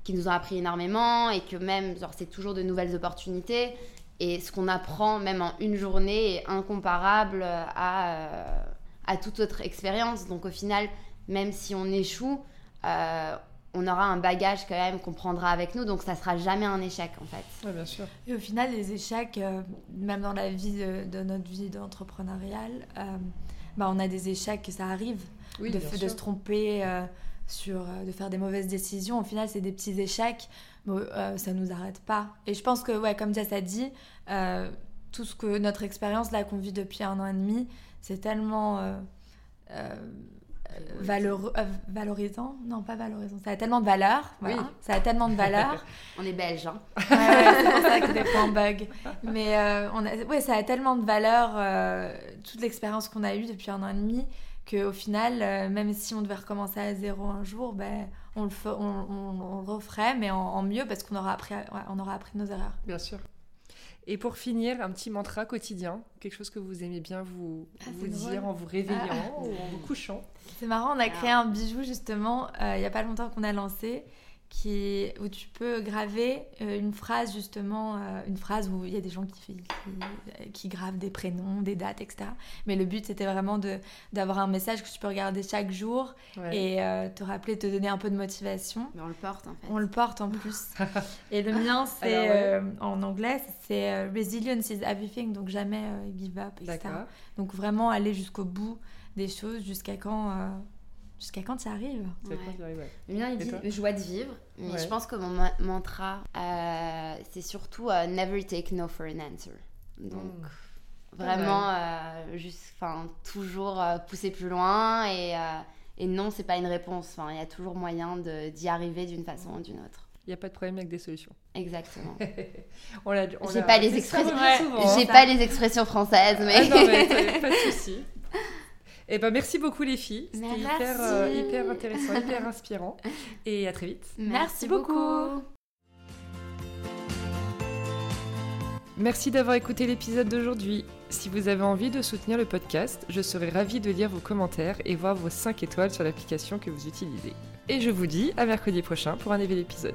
qui nous ont appris énormément et que même, genre, c'est toujours de nouvelles opportunités. Et ce qu'on apprend, même en une journée, est incomparable à, à toute autre expérience. Donc, au final, même si on échoue, euh, on aura un bagage quand même qu'on prendra avec nous, donc ça sera jamais un échec en fait. Oui, bien sûr. Et au final, les échecs, euh, même dans la vie de, notre vie d'entrepreneuriale, euh, bah, on a des échecs, ça arrive, de, de, se tromper, sur, de faire des mauvaises décisions. Au final, c'est des petits échecs, mais ça nous arrête pas. Et je pense que, ouais, comme Jess a dit, tout ce que notre expérience là qu'on vit depuis un an et demi, c'est tellement Valeur, euh, valorisant Non, pas valorisant. Ça a tellement de valeur. Oui. Ça a tellement de valeur. [LAUGHS] on est belge, hein. c'est pour ça que des fois on bug. Mais euh, on a, ouais, ça a tellement de valeur, euh, toute l'expérience qu'on a eue depuis un an et demi, qu'au final, même si on devait recommencer à zéro un jour, ben, on, le on, le referait, mais en, mieux parce qu'on aura, appris, on aura appris nos erreurs. Bien sûr. Et pour finir, un petit mantra quotidien, quelque chose que vous aimez bien vous, ah, vous dire en vous réveillant ah. ou en vous couchant. C'est marrant, on a créé un bijou justement il n'y a pas longtemps qu'on a lancé qui, où tu peux graver euh, une phrase justement, euh, une phrase où il y a des gens qui, qui, gravent des prénoms, des dates, etc. Mais le but c'était vraiment d'avoir un message que tu peux regarder chaque jour et euh, te rappeler, te donner un peu de motivation. Mais on le porte en fait. On le porte en plus. [LAUGHS] et le mien c'est en anglais, c'est Resilience is everything, donc jamais give up, etc. Donc vraiment aller jusqu'au bout des choses, jusqu'à quand jusqu'à quand ça arrive. Ouais. Le mien, il dit joie de vivre. Mais je pense que mon mantra, euh, c'est surtout euh, never take no for an answer. Donc, hmm. vraiment, euh, juste, enfin, toujours pousser plus loin et, et non, c'est pas une réponse. Enfin, il y a toujours moyen d'y arriver d'une façon ou d'une autre. Il n'y a pas de problème avec des solutions. Exactement. [LAUGHS] on J'ai pas les expressions. J'ai pas les expressions françaises, mais. Ah non, mais [LAUGHS] pas de souci. Eh ben, merci beaucoup les filles. C'était hyper, euh, hyper intéressant, hyper [LAUGHS] inspirant. Et à très vite. Merci, beaucoup. Merci d'avoir écouté l'épisode d'aujourd'hui. Si vous avez envie de soutenir le podcast, je serai ravie de lire vos commentaires et voir vos 5 étoiles sur l'application que vous utilisez. Et je vous dis à mercredi prochain pour un nouvel épisode.